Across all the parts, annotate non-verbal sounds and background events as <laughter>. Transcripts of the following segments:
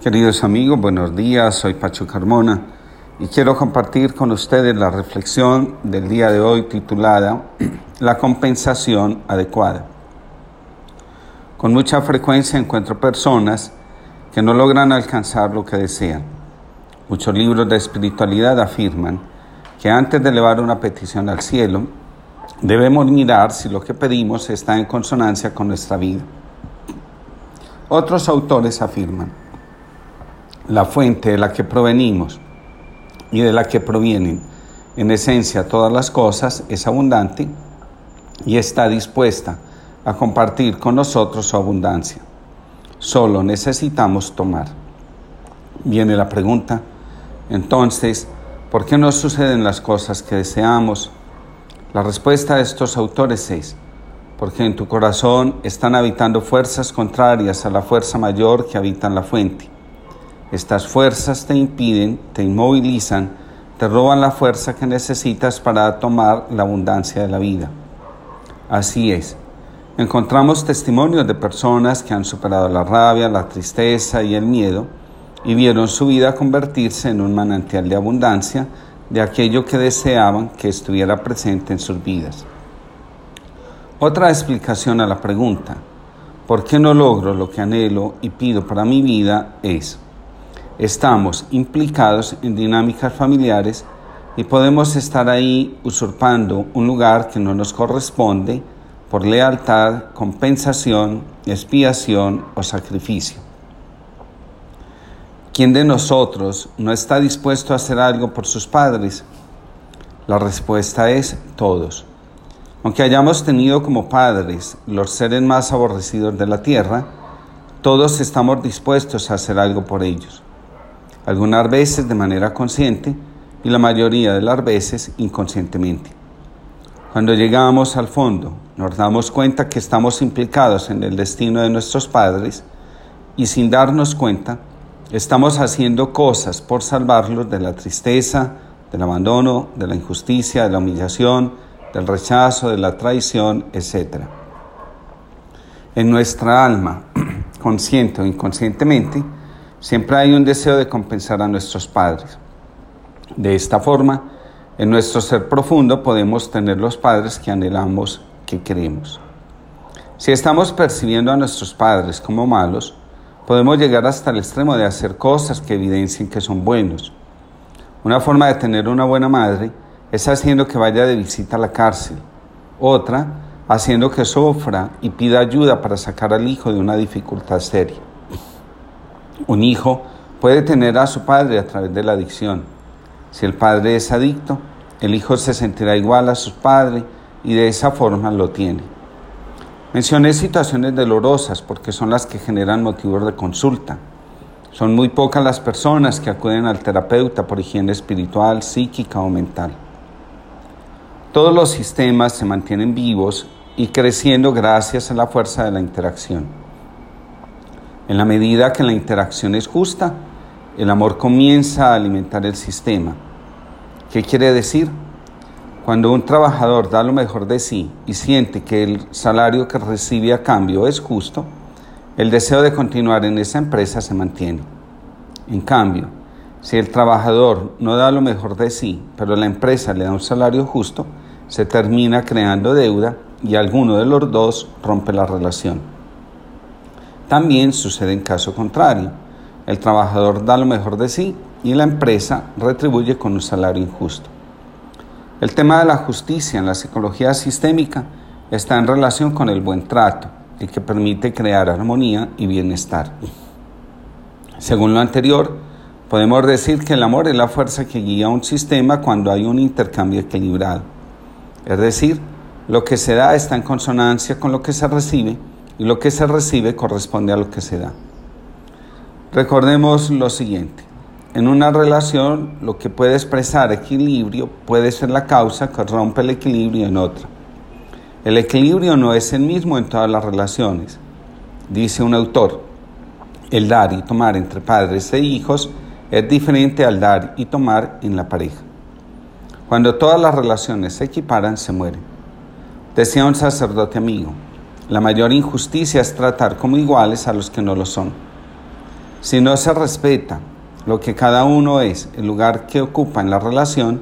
Queridos amigos, buenos días, soy Pacho Carmona y quiero compartir con ustedes la reflexión del día de hoy titulada <clears throat> La compensación adecuada. Con mucha frecuencia encuentro personas que no logran alcanzar lo que desean. Muchos libros de espiritualidad afirman que antes de elevar una petición al cielo, debemos mirar si lo que pedimos está en consonancia con nuestra vida. Otros autores afirman, la fuente de la que provenimos y de la que provienen en esencia todas las cosas es abundante y está dispuesta a compartir con nosotros su abundancia. Solo necesitamos tomar. Viene la pregunta, entonces, ¿por qué no suceden las cosas que deseamos? La respuesta de estos autores es, porque en tu corazón están habitando fuerzas contrarias a la fuerza mayor que habita en la fuente. Estas fuerzas te impiden, te inmovilizan, te roban la fuerza que necesitas para tomar la abundancia de la vida. Así es. Encontramos testimonios de personas que han superado la rabia, la tristeza y el miedo y vieron su vida convertirse en un manantial de abundancia de aquello que deseaban que estuviera presente en sus vidas. Otra explicación a la pregunta, ¿por qué no logro lo que anhelo y pido para mi vida? es, estamos implicados en dinámicas familiares y podemos estar ahí usurpando un lugar que no nos corresponde por lealtad, compensación, expiación o sacrificio. ¿Quién de nosotros no está dispuesto a hacer algo por sus padres? La respuesta es todos. Aunque hayamos tenido como padres los seres más aborrecidos de la tierra, todos estamos dispuestos a hacer algo por ellos. Algunas veces de manera consciente y la mayoría de las veces inconscientemente. Cuando llegamos al fondo, nos damos cuenta que estamos implicados en el destino de nuestros padres y sin darnos cuenta, estamos haciendo cosas por salvarlos de la tristeza, del abandono, de la injusticia, de la humillación, del rechazo, de la traición, etc. En nuestra alma, <clears throat> consciente o inconscientemente, siempre hay un deseo de compensar a nuestros padres. De esta forma, en nuestro ser profundo podemos tener los padres que anhelamos, que queremos. Si estamos percibiendo a nuestros padres como malos, podemos llegar hasta el extremo de hacer cosas que evidencien que son buenos. Una forma de tener una buena madre es haciendo que vaya de visita a la cárcel. Otra, haciendo que sufra y pida ayuda para sacar al hijo de una dificultad seria. Un hijo puede tener a su padre a través de la adicción. Si el padre es adicto, el hijo se sentirá igual a su padre y de esa forma lo tiene. Mencioné situaciones dolorosas porque son las que generan motivos de consulta. Son muy pocas las personas que acuden al terapeuta por higiene espiritual, psíquica o mental. Todos los sistemas se mantienen vivos y creciendo gracias a la fuerza de la interacción. En la medida que la interacción es justa, el amor comienza a alimentar el sistema. ¿Qué quiere decir? Cuando un trabajador da lo mejor de sí y siente que el salario que recibe a cambio es justo, el deseo de continuar en esa empresa se mantiene. En cambio, si el trabajador no da lo mejor de sí, pero la empresa le da un salario justo, se termina creando deuda y alguno de los dos rompe la relación. También sucede en caso contrario. El trabajador da lo mejor de sí y la empresa retribuye con un salario injusto. El tema de la justicia en la psicología sistémica está en relación con el buen trato, el que permite crear armonía y bienestar. Según lo anterior, Podemos decir que el amor es la fuerza que guía un sistema cuando hay un intercambio equilibrado. Es decir, lo que se da está en consonancia con lo que se recibe y lo que se recibe corresponde a lo que se da. Recordemos lo siguiente. En una relación, lo que puede expresar equilibrio puede ser la causa que rompe el equilibrio en otra. El equilibrio no es el mismo en todas las relaciones. Dice un autor, el dar y tomar entre padres e hijos es diferente al dar y tomar en la pareja. Cuando todas las relaciones se equiparan, se mueren. Decía un sacerdote amigo, la mayor injusticia es tratar como iguales a los que no lo son. Si no se respeta lo que cada uno es, el lugar que ocupa en la relación,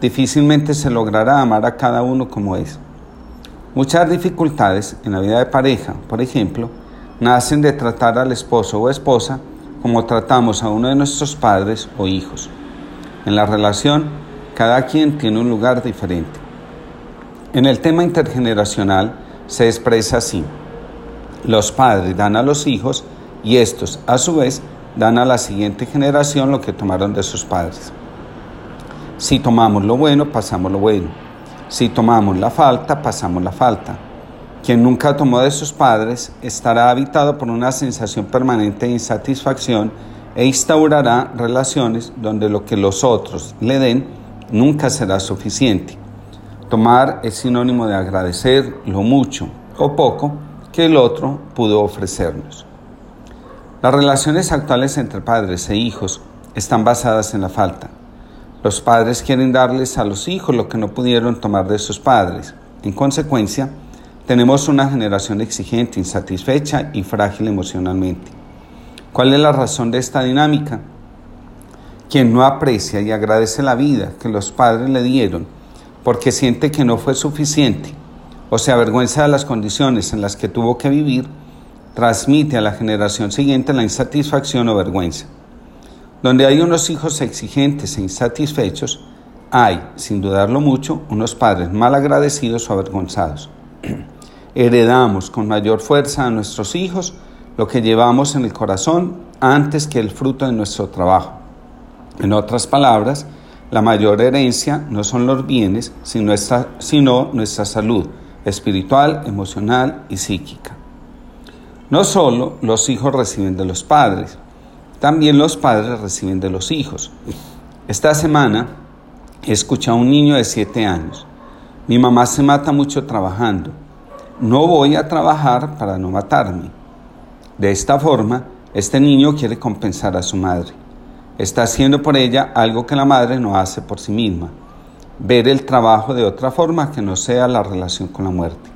difícilmente se logrará amar a cada uno como es. Muchas dificultades en la vida de pareja, por ejemplo, nacen de tratar al esposo o esposa como tratamos a uno de nuestros padres o hijos. En la relación, cada quien tiene un lugar diferente. En el tema intergeneracional se expresa así. Los padres dan a los hijos y estos, a su vez, dan a la siguiente generación lo que tomaron de sus padres. Si tomamos lo bueno, pasamos lo bueno. Si tomamos la falta, pasamos la falta. Quien nunca tomó de sus padres estará habitado por una sensación permanente de insatisfacción e instaurará relaciones donde lo que los otros le den nunca será suficiente. Tomar es sinónimo de agradecer lo mucho o poco que el otro pudo ofrecernos. Las relaciones actuales entre padres e hijos están basadas en la falta. Los padres quieren darles a los hijos lo que no pudieron tomar de sus padres. En consecuencia, tenemos una generación exigente, insatisfecha y frágil emocionalmente. ¿Cuál es la razón de esta dinámica? Quien no aprecia y agradece la vida que los padres le dieron porque siente que no fue suficiente o se avergüenza de las condiciones en las que tuvo que vivir, transmite a la generación siguiente la insatisfacción o vergüenza. Donde hay unos hijos exigentes e insatisfechos, hay, sin dudarlo mucho, unos padres mal agradecidos o avergonzados. <clears throat> heredamos con mayor fuerza a nuestros hijos lo que llevamos en el corazón antes que el fruto de nuestro trabajo. En otras palabras, la mayor herencia no son los bienes, sino nuestra, sino nuestra salud espiritual, emocional y psíquica. No solo los hijos reciben de los padres, también los padres reciben de los hijos. Esta semana he escuchado a un niño de 7 años. Mi mamá se mata mucho trabajando no voy a trabajar para no matarme. De esta forma, este niño quiere compensar a su madre. Está haciendo por ella algo que la madre no hace por sí misma. Ver el trabajo de otra forma que no sea la relación con la muerte.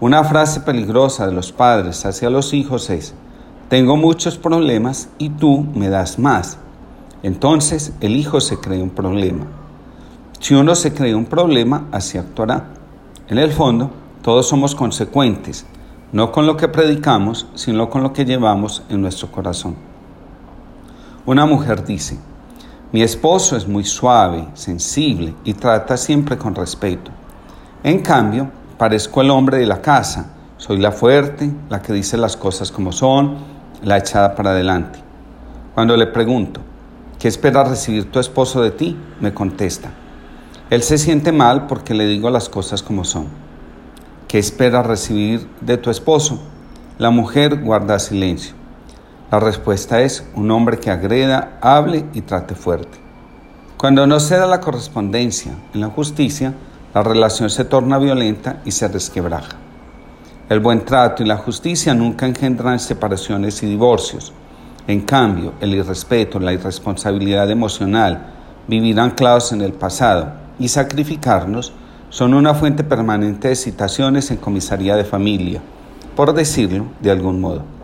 Una frase peligrosa de los padres hacia los hijos es, tengo muchos problemas y tú me das más. Entonces el hijo se cree un problema. Si uno se cree un problema, así actuará. En el fondo, todos somos consecuentes, no con lo que predicamos, sino con lo que llevamos en nuestro corazón. Una mujer dice, mi esposo es muy suave, sensible y trata siempre con respeto. En cambio, parezco el hombre de la casa, soy la fuerte, la que dice las cosas como son, la echada para adelante. Cuando le pregunto, ¿qué espera recibir tu esposo de ti? Me contesta, él se siente mal porque le digo las cosas como son. ¿Qué esperas recibir de tu esposo? La mujer guarda silencio. La respuesta es un hombre que agreda, hable y trate fuerte. Cuando no se da la correspondencia en la justicia, la relación se torna violenta y se resquebraja. El buen trato y la justicia nunca engendran separaciones y divorcios. En cambio, el irrespeto, la irresponsabilidad emocional, vivir anclados en el pasado y sacrificarnos son una fuente permanente de citaciones en comisaría de familia, por decirlo de algún modo.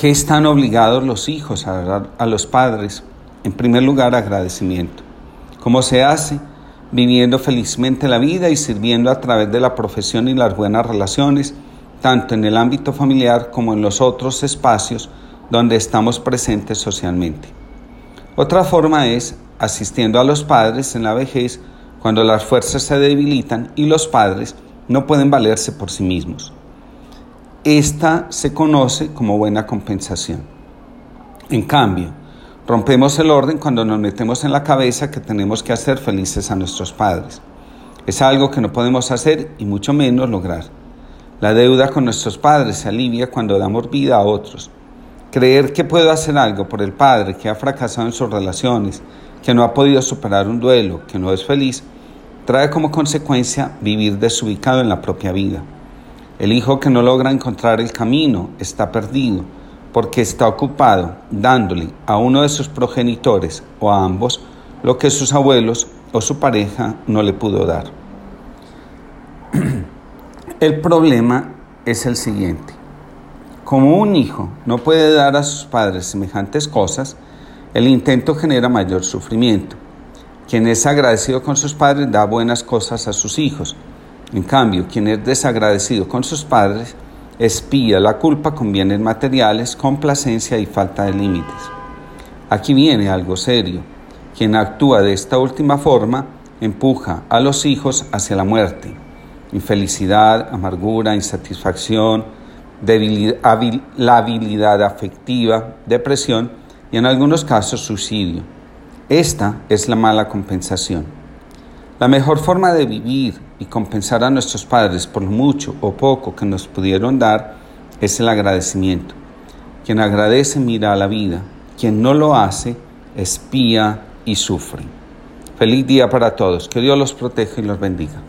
¿Qué están obligados los hijos a dar a los padres? En primer lugar, agradecimiento. ¿Cómo se hace? Viviendo felizmente la vida y sirviendo a través de la profesión y las buenas relaciones, tanto en el ámbito familiar como en los otros espacios donde estamos presentes socialmente. Otra forma es asistiendo a los padres en la vejez cuando las fuerzas se debilitan y los padres no pueden valerse por sí mismos. Esta se conoce como buena compensación. En cambio, rompemos el orden cuando nos metemos en la cabeza que tenemos que hacer felices a nuestros padres. Es algo que no podemos hacer y mucho menos lograr. La deuda con nuestros padres se alivia cuando damos vida a otros. Creer que puedo hacer algo por el padre que ha fracasado en sus relaciones, que no ha podido superar un duelo, que no es feliz, trae como consecuencia vivir desubicado en la propia vida. El hijo que no logra encontrar el camino está perdido porque está ocupado dándole a uno de sus progenitores o a ambos lo que sus abuelos o su pareja no le pudo dar. <clears throat> El problema es el siguiente. Como un hijo no puede dar a sus padres semejantes cosas, el intento genera mayor sufrimiento. Quien es agradecido con sus padres da buenas cosas a sus hijos. En cambio, quien es desagradecido con sus padres espía la culpa con bienes materiales, complacencia y falta de límites. Aquí viene algo serio. Quien actúa de esta última forma empuja a los hijos hacia la muerte. Infelicidad, amargura, insatisfacción, debilidad, afectiva, depresión y en algunos casos suicidio. Esta es la mala compensación. La mejor forma de vivir y compensar a nuestros padres por lo mucho o poco que nos pudieron dar es el agradecimiento. Quien agradece mira a la vida, quien no lo hace espía y sufre. Feliz día para todos, que Dios los proteja y los bendiga.